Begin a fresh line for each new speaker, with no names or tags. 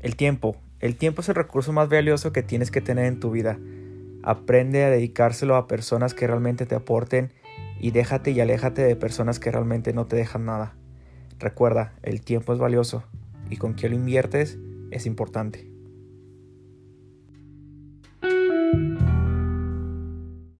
El tiempo. El tiempo es el recurso más valioso que tienes que tener en tu vida. Aprende a dedicárselo a personas que realmente te aporten y déjate y aléjate de personas que realmente no te dejan nada. Recuerda, el tiempo es valioso y con quién lo inviertes es importante.